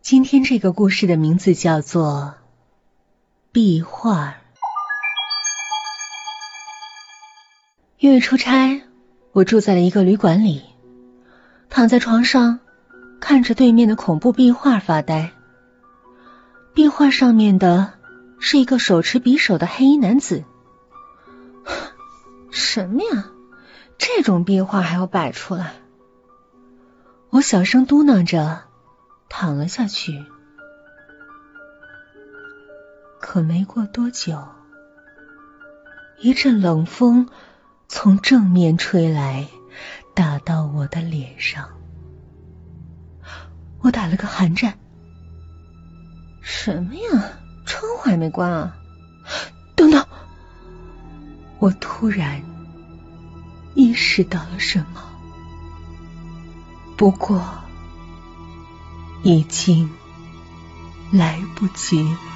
今天这个故事的名字叫做《壁画》。因为出差，我住在了一个旅馆里，躺在床上，看着对面的恐怖壁画发呆。壁画上面的是一个手持匕首的黑衣男子。什么呀？这种壁画还要摆出来？我小声嘟囔着，躺了下去。可没过多久，一阵冷风从正面吹来，打到我的脸上，我打了个寒战。什么呀？窗户还没关啊！等等，我突然意识到了什么，不过已经来不及了。